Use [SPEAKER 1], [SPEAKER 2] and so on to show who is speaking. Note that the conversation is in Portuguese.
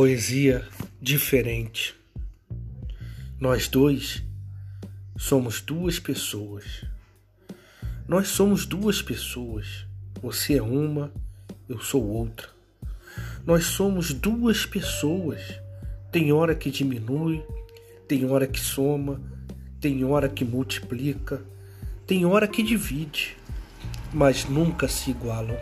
[SPEAKER 1] Poesia diferente. Nós dois somos duas pessoas. Nós somos duas pessoas. Você é uma, eu sou outra. Nós somos duas pessoas. Tem hora que diminui, tem hora que soma, tem hora que multiplica, tem hora que divide, mas nunca se igualam.